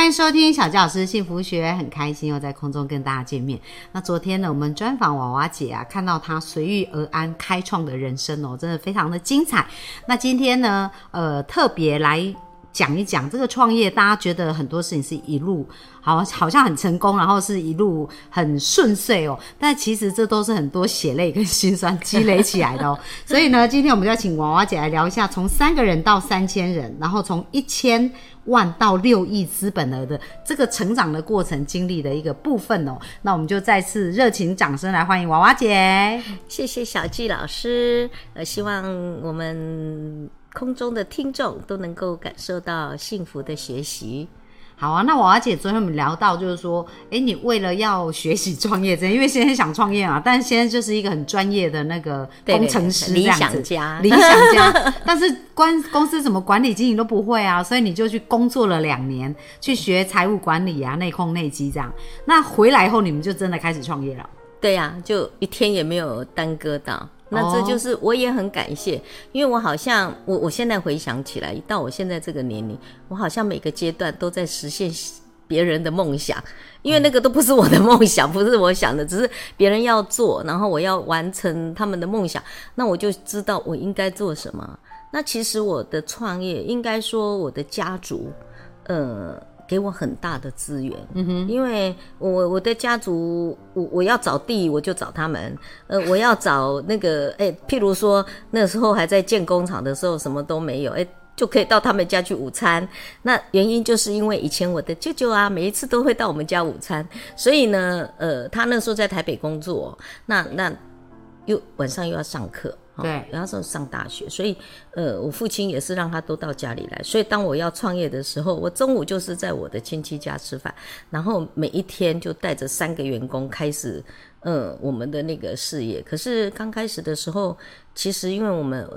欢迎收听小教师幸福学，很开心又在空中跟大家见面。那昨天呢，我们专访娃娃姐啊，看到她随遇而安开创的人生哦，真的非常的精彩。那今天呢，呃，特别来讲一讲这个创业，大家觉得很多事情是一路好好像很成功，然后是一路很顺遂哦，但其实这都是很多血泪跟辛酸积累起来的哦。所以呢，今天我们就要请娃娃姐来聊一下，从三个人到三千人，然后从一千万到六亿资本额的这个成长的过程经历的一个部分哦。那我们就再次热情掌声来欢迎娃娃姐。谢谢小纪老师，呃，希望我们空中的听众都能够感受到幸福的学习。好啊，那娃娃姐昨天我们聊到，就是说，哎，你为了要学习创业，因为先生想创业嘛，但是先生就是一个很专业的那个工程师，理想家，理想家，但是关公司怎么管理经营都不会啊，所以你就去工作了两年，去学财务管理啊、内控内机这样。那回来后，你们就真的开始创业了？对呀，就一天也没有耽搁到。那这就是我也很感谢，因为我好像我我现在回想起来，到我现在这个年龄，我好像每个阶段都在实现别人的梦想，因为那个都不是我的梦想，不是我想的，只是别人要做，然后我要完成他们的梦想，那我就知道我应该做什么。那其实我的创业，应该说我的家族，呃。给我很大的资源，嗯哼，因为我我的家族，我我要找地，我就找他们，呃，我要找那个，哎，譬如说那时候还在建工厂的时候，什么都没有，哎，就可以到他们家去午餐。那原因就是因为以前我的舅舅啊，每一次都会到我们家午餐，所以呢，呃，他那时候在台北工作，那那又晚上又要上课。对，然后是上大学，所以呃，我父亲也是让他都到家里来。所以当我要创业的时候，我中午就是在我的亲戚家吃饭，然后每一天就带着三个员工开始，嗯，我们的那个事业。可是刚开始的时候，其实因为我们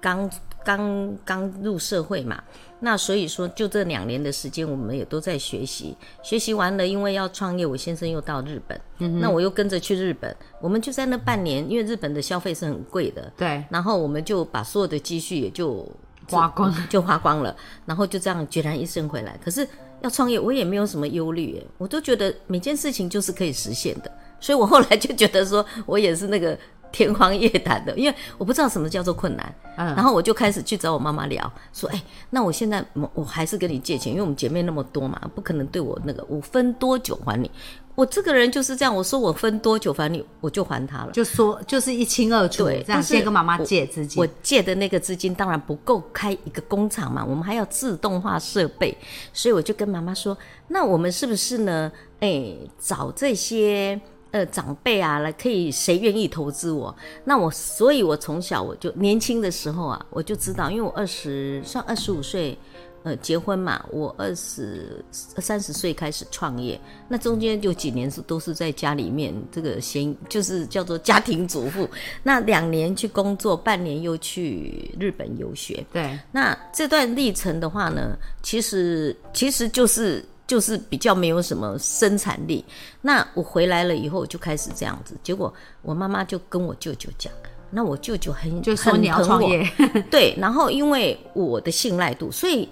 刚刚刚入社会嘛。那所以说，就这两年的时间，我们也都在学习。学习完了，因为要创业，我先生又到日本，那我又跟着去日本。我们就在那半年，因为日本的消费是很贵的，对。然后我们就把所有的积蓄也就花光，就花光了。然后就这样孑然一身回来。可是要创业，我也没有什么忧虑，我都觉得每件事情就是可以实现的。所以我后来就觉得说，我也是那个。天荒夜谈的，因为我不知道什么叫做困难，嗯，然后我就开始去找我妈妈聊，说，哎，那我现在我还是跟你借钱，因为我们姐妹那么多嘛，不可能对我那个我分多久还你，我这个人就是这样，我说我分多久还你，我就还他了，就说就是一清二楚，对，但是跟妈妈借资金，我借的那个资金当然不够开一个工厂嘛，我们还要自动化设备，所以我就跟妈妈说，那我们是不是呢？哎，找这些。呃，长辈啊，来可以谁愿意投资我？那我，所以我从小我就年轻的时候啊，我就知道，因为我二十算二十五岁，呃，结婚嘛，我二十三十岁开始创业，那中间有几年是都是在家里面，这个先就是叫做家庭主妇。那两年去工作，半年又去日本游学。对，那这段历程的话呢，其实其实就是。就是比较没有什么生产力，那我回来了以后就开始这样子，结果我妈妈就跟我舅舅讲，那我舅舅很就说你要创业，对，然后因为我的信赖度，所以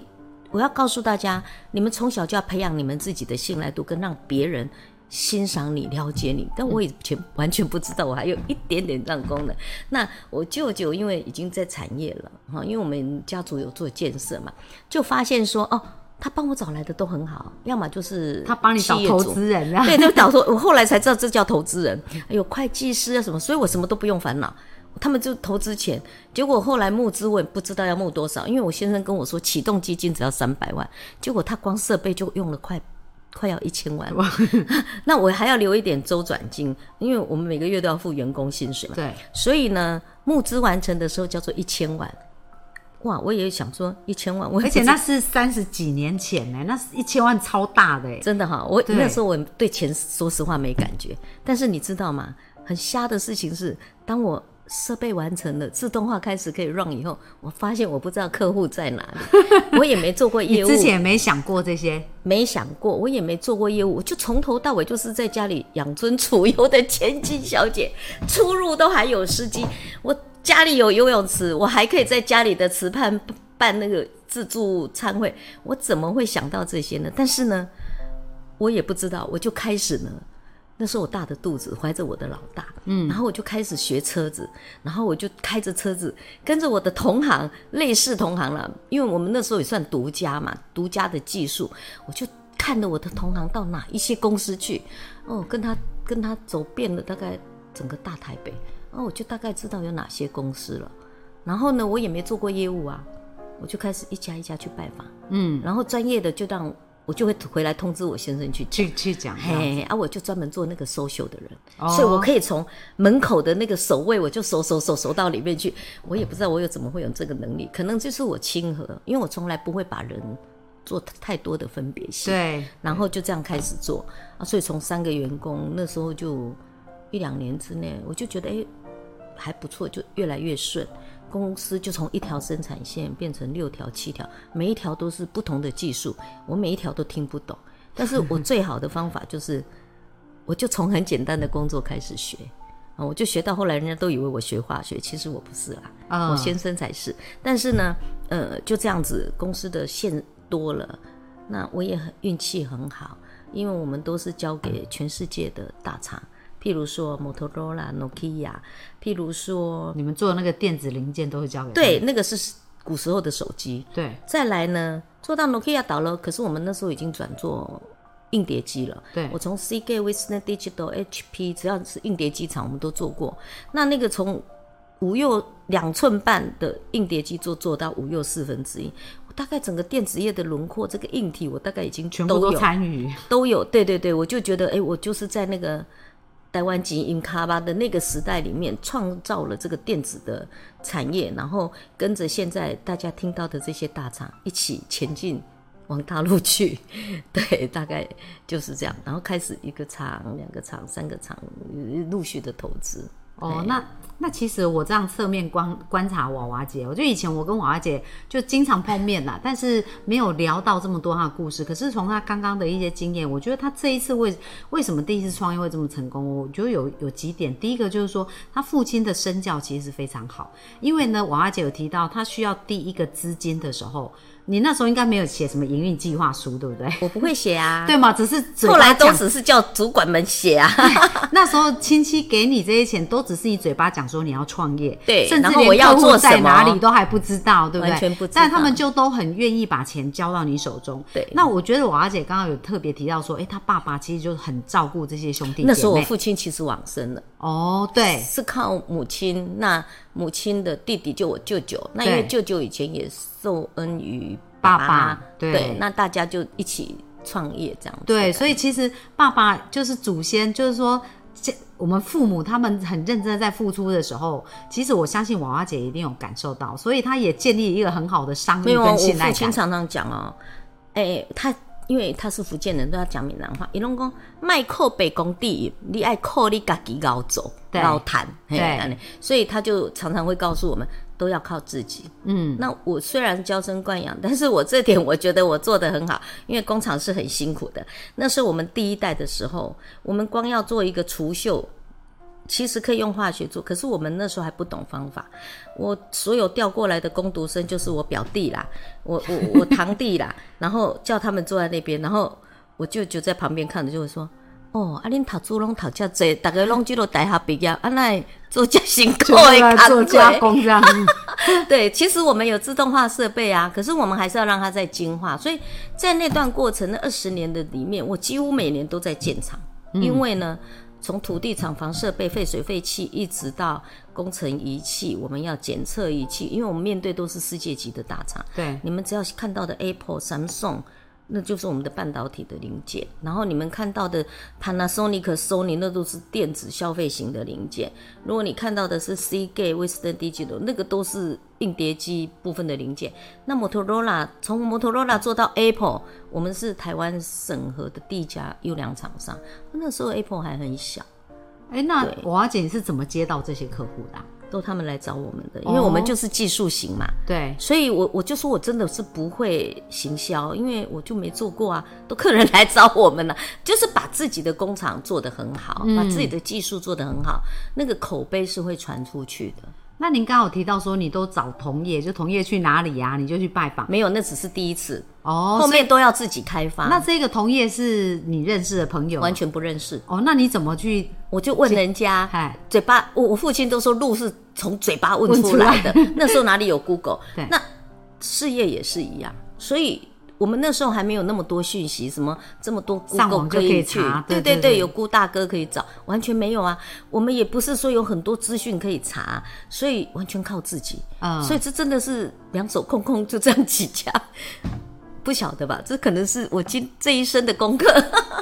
我要告诉大家，你们从小就要培养你们自己的信赖度，跟让别人欣赏你、了解你。但我以前完全不知道，我还有一点点这样功能。那我舅舅因为已经在产业了哈，因为我们家族有做建设嘛，就发现说哦。他帮我找来的都很好，要么就是他帮你找投资人，对，就找说，我后来才知道这叫投资人，有会计师啊什么，所以我什么都不用烦恼，他们就投资钱。结果后来募资我也不知道要募多少，因为我先生跟我说启动基金只要三百万，结果他光设备就用了快快要一千万，那我还要留一点周转金，因为我们每个月都要付员工薪水嘛，对，所以呢，募资完成的时候叫做一千万。哇，我也想说一千万，我而且那是三十几年前呢，那是一千万超大的，真的哈。我那时候我对钱说实话没感觉，但是你知道吗？很瞎的事情是，当我设备完成了，自动化开始可以 run 以后，我发现我不知道客户在哪里，我也没做过 业务，之前也没想过这些，没想过，我也没做过业务，我就从头到尾就是在家里养尊处优的千金小姐，出入都还有司机，我家里有游泳池，我还可以在家里的池畔办那个自助餐会，我怎么会想到这些呢？但是呢，我也不知道，我就开始呢。那时候我大着肚子怀着我的老大，嗯，然后我就开始学车子，然后我就开着车子跟着我的同行，类似同行了，因为我们那时候也算独家嘛，独家的技术，我就看着我的同行到哪一些公司去，哦，跟他跟他走遍了大概整个大台北，哦，我就大概知道有哪些公司了，然后呢，我也没做过业务啊，我就开始一家一家去拜访，嗯，然后专业的就让。我就会回来通知我先生去去去讲，嘿，啊，我就专门做那个收秀的人，所以我可以从门口的那个守卫，我就守守守守到里面去。我也不知道我有怎么会有这个能力，可能就是我亲和，因为我从来不会把人做太多的分别性。对，然后就这样开始做啊，所以从三个员工那时候就一两年之内，我就觉得哎还不错，就越来越顺。公司就从一条生产线变成六条、七条，每一条都是不同的技术，我每一条都听不懂。但是我最好的方法就是，我就从很简单的工作开始学啊，我就学到后来，人家都以为我学化学，其实我不是啦，我先生才是。但是呢，呃，就这样子，公司的线多了，那我也很运气很好，因为我们都是交给全世界的大厂。譬如说 Motorola Nokia，，譬如说你们做的那个电子零件都会交给对，那个是古时候的手机。对，再来呢，做到 Nokia 倒了，可是我们那时候已经转做硬碟机了。对，我从 CK、Western Digital、HP，只要是硬碟机厂，我们都做过。那那个从五又两寸半的硬碟机做做到五又四分之一，我大概整个电子业的轮廓，这个硬体我大概已经全部都参与，都有。对对对，我就觉得，哎，我就是在那个。台湾基因卡巴的那个时代里面，创造了这个电子的产业，然后跟着现在大家听到的这些大厂一起前进往大陆去，对，大概就是这样。然后开始一个厂、两个厂、三个厂陆续的投资。哦，那那其实我这样侧面观观察娃娃姐，我觉得以前我跟娃娃姐就经常碰面啦，但是没有聊到这么多她的故事。可是从她刚刚的一些经验，我觉得她这一次为为什么第一次创业会这么成功？我觉得有有几点，第一个就是说她父亲的身教其实是非常好，因为呢，娃娃姐有提到她需要第一个资金的时候。你那时候应该没有写什么营运计划书，对不对？我不会写啊，对吗？只是后来都只是叫主管们写啊。那时候亲戚给你这些钱，都只是你嘴巴讲说你要创业，对，甚至连客户在哪里都还不知道，对不对？完全不知道。但他们就都很愿意把钱交到你手中。对。那我觉得我阿姐刚刚有特别提到说，哎，他爸爸其实就很照顾这些兄弟。那时候我父亲其实往生了。哦，对，是靠母亲。那母亲的弟弟就我舅舅，那因为舅舅以前也受恩于。爸爸对，那大家就一起创业这样。对，所以其实爸爸就是祖先，就是说，这我们父母他们很认真的在付出的时候，其实我相信娃娃姐一定有感受到，所以她也建立一个很好的商誉跟信赖感。父亲常常讲哦，哎，他因为他是福建人，都要讲闽南话。伊拢讲卖靠北工地，你爱靠你家己熬走熬谈，对，所以他就常常会告诉我们。都要靠自己。嗯，那我虽然娇生惯养，但是我这点我觉得我做得很好，因为工厂是很辛苦的。那是我们第一代的时候，我们光要做一个除锈，其实可以用化学做，可是我们那时候还不懂方法。我所有调过来的工读生就是我表弟啦，我我我堂弟啦，然后叫他们坐在那边，然后我舅舅在旁边看着就会说。哦，啊，恁读书拢读遮济，大家拢进入大学毕业，啊，那做加辛苦的 做加工这样。对，其实我们有自动化设备啊，可是我们还是要让它在精化。所以在那段过程，那二十年的里面，我几乎每年都在建厂，因为呢，从土地、厂房、设备、废水、废气，一直到工程仪器，我们要检测仪器，因为我们面对都是世界级的大厂。对，你们只要看到的 Apple、Samsung。那就是我们的半导体的零件，然后你们看到的 Panasonic、Sony 那都是电子消费型的零件。如果你看到的是 Seagate、Western Digital，那个都是硬碟机部分的零件。那 Motorola 从 Motorola 做到 Apple，我们是台湾审核的第一家优良厂商。那时候 Apple 还很小。哎，那娃娃姐是怎么接到这些客户的？都他们来找我们的，因为我们就是技术型嘛。对，所以我我就说我真的是不会行销，因为我就没做过啊，都客人来找我们了，就是把自己的工厂做得很好，把自己的技术做得很好，那个口碑是会传出去的。那您刚好提到说你都找同业，就同业去哪里呀、你就去拜访没有，那只是第一次，哦。后面都要自己开发。那这个同业是你认识的朋友完全不认识，哦？那你怎么去？我就问人家，嗨，嘴巴，我我父亲都说路是从嘴巴问问出来的。那时候哪里有 Google？对那事业也是一样，所以我们那时候还没有那么多讯息，什么这么多上 Google 可以去查，对对，对对对有顾大哥可以找，完全没有啊。我们也不是说有很多资讯可以查，所以完全靠自己。嗯所以这真的是两手空空就这样起家。不晓得吧？这可能是我今这一生的功课。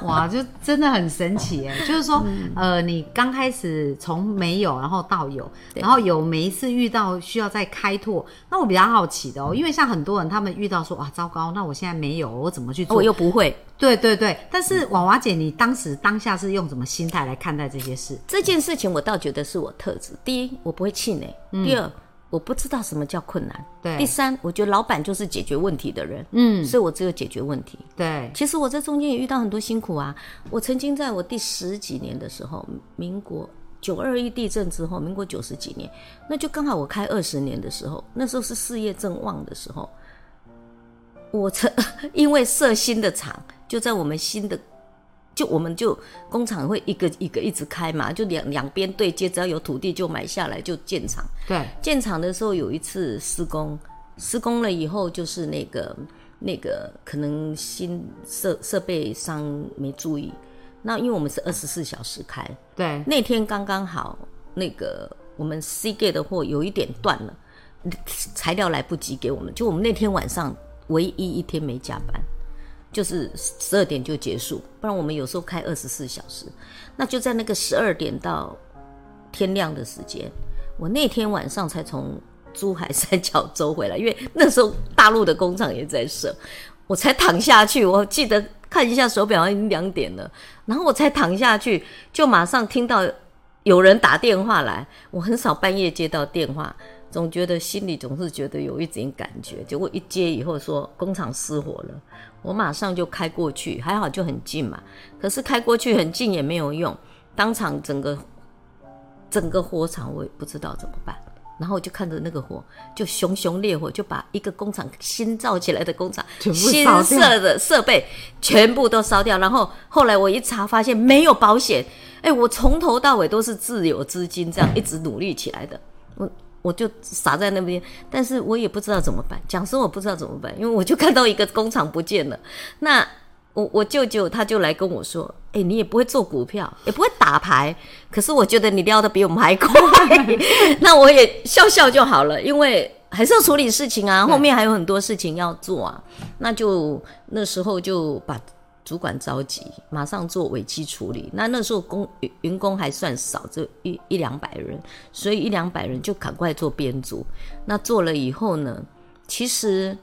哇，就真的很神奇哎！就是说，嗯呃，你刚开始从没有，然后到有，然后有每一次遇到需要再开拓，那我比较好奇的哦，因为像很多人他们遇到说哇糟糕，那我现在没有，我怎么去做？我又不会对对对，但是娃娃姐，你当时当下是用什么心态来看待这些事？这件事情，我倒觉得是我特质。第一，我不会气馁；第二，我不知道什么叫困难；嗯对第三，我觉得老板就是解决问题的人，嗯，所以我只有解决问题。对，其实我在中间也遇到很多辛苦啊。我曾经在我第十几年的时候，民国九二一地震之后，民国九十几年，那就刚好我开二十年的时候，那时候是事业正旺的时候，我曾 因为设新的厂，就在我们新的。就我们就工厂会一个一个一直开嘛，就两两边对接，只要有土地就买下来就建厂。对，建厂的时候有一次施工，施工了以后就是那个那个可能新设设备商没注意，那因为我们是二十四小时开，对，那天刚刚好那个我们 C gate 的货有一点断了，材料来不及给我们，就我们那天晚上唯一一天没加班。就是十二点就结束，不然我们有时候开二十四小时，那就在那个十二点到天亮的时间，我那天晚上才从珠海三角洲回来，因为那时候大陆的工厂也在设，我才躺下去，我记得看一下手表已经两点了，然后我才躺下去，就马上听到有人打电话来，我很少半夜接到电话。总觉得心里总是觉得有一点感觉，结果一接以后说工厂失火了，我马上就开过去，还好就很近嘛。可是开过去很近也没有用，当场整个整个火场我也不知道怎么办，然后我就看着那个火就熊熊烈火，就把一个工厂新造起来的工厂新设的设备全部都烧掉。然后后来我一查发现没有保险，哎，我从头到尾都是自有资金这样一直努力起来的，我。我就傻在那边，但是我也不知道怎么办。讲师我不知道怎么办，因为我就看到一个工厂不见了。那 我我舅舅他就来跟我说：“哎、你也不会做股票，也不会打牌，可是我觉得你撩的比我们还快。”那我也笑笑就好了，因为还是要处理事情啊，后面还有很多事情要做啊。那就那时候就把。主管着急，马上做尾期处理。那那时候工员工还算少，就一一两百人，所以一两百人就赶快做编组。那做了以后呢，其实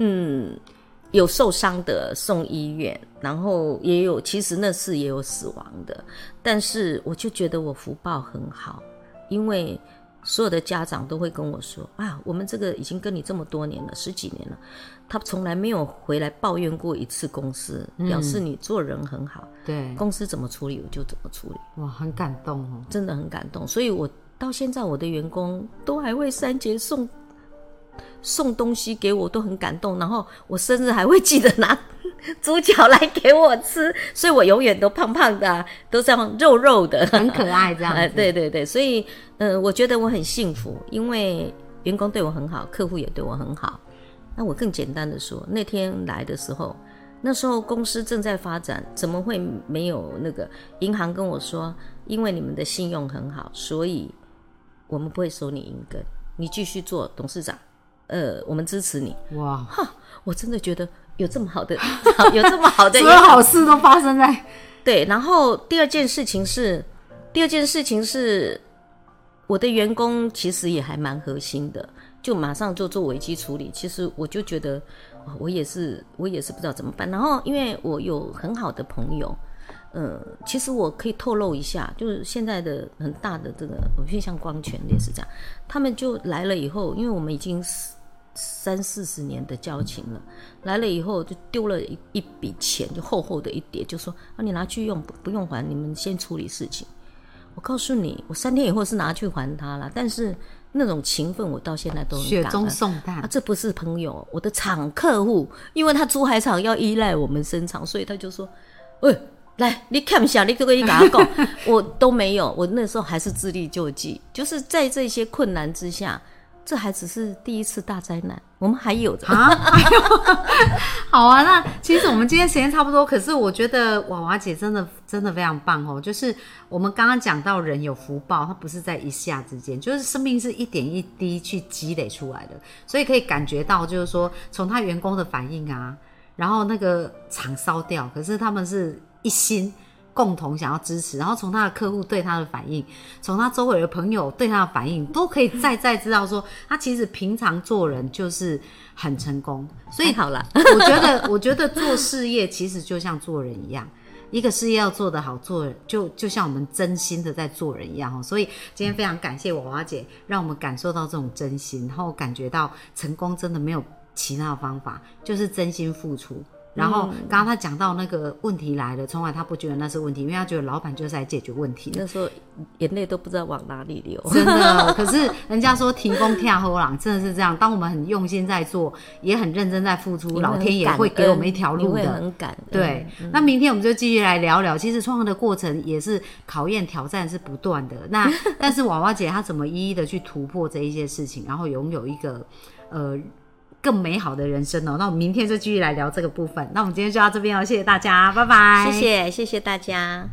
嗯有受伤的送医院，然后也有其实那次也有死亡的，但是我就觉得我福报很好，因为所有的家长都会跟我说啊，我们这个已经跟你这么多年了，十几年了。他从来没有回来抱怨过一次公司，表示你做人很好。对，公司怎么处理我就怎么处理，哇，很感动哦。真的很感动。所以我到现在我的员工都还会三节送送东西给我，都很感动。然后我生日还会记得拿 猪脚来给我吃，所以我永远都胖胖的、啊，都这样肉肉的，很可爱这样。对对对，所以呃，我觉得我很幸福，因为员工对我很好，客户也对我很好。那我更简单的说，那天来的时候，那时候公司正在发展，怎么会没有那个银行跟我说，因为你们的信用很好，所以我们不会收你银根，你继续做董事长，呃，我们支持你。哇，哈，我真的觉得有这么好的，有这么好的所有好事都发生在 对，然后第二件事情是，第二件事情是，我的员工其实也还蛮核心的，就马上就做危机处理。其实我就觉得，哦我也是，我也是不知道怎么办。然后因为我有很好的朋友，呃，其实我可以透露一下，就是现在的很大的这个，我觉得像光权也是这样，他们就来了以后，因为我们已经三四十年的交情了，来了以后就丢了一一笔钱，就厚厚的一叠，就说啊，你拿去用，不不用还，你们先处理事情。我告诉你，我三天以后是拿去还他了，但是那种情分我到现在都雪中送炭啊，这不是朋友，我的厂客户，因为他珠海厂要依赖我们生产，所以他就说，喂。来，你看一下，你可不可以给他讲？我都没有，我那时候还是自力救济，就是在这些困难之下，这还只是第一次大灾难，我们还有啊。好啊，那其实我们今天时间差不多，可是我觉得娃娃姐真的真的非常棒哦。就是我们刚刚讲到人有福报，它不是在一下之间，就是生命是一点一滴去积累出来的，所以可以感觉到，就是说从他员工的反应啊，然后那个厂烧掉，可是他们是。一心共同想要支持，然后从他的客户对他的反应，从他周围的朋友对他的反应，都可以再再知道说，他其实平常做人就是很成功。所以好了，我觉得，我觉得做事业其实就像做人一样，一个事业要做得好，做就就像我们真心的在做人一样哦。所以今天非常感谢娃娃姐，让我们感受到这种真心，然后感觉到成功真的没有其他的方法，就是真心付出。然后刚刚他讲到那个问题来了，从来他不觉得那是问题，因为他觉得老板就是来解决问题。那时候眼泪都不知道往哪里流，真的。可是人家说停工跳后浪，真的是这样。当我们很用心在做，也很认真在付出，老天也会给我们一条路的。很感对。那明天我们就继续来聊聊，其实创业的过程也是考验、挑战是不断的。那 但是娃娃姐她怎么一一的去突破这一些事情，然后拥有一个呃。更美好的人生哦，那我们明天就继续来聊这个部分。那我们今天就到这边哦，谢谢大家，拜拜。谢谢，谢谢大家。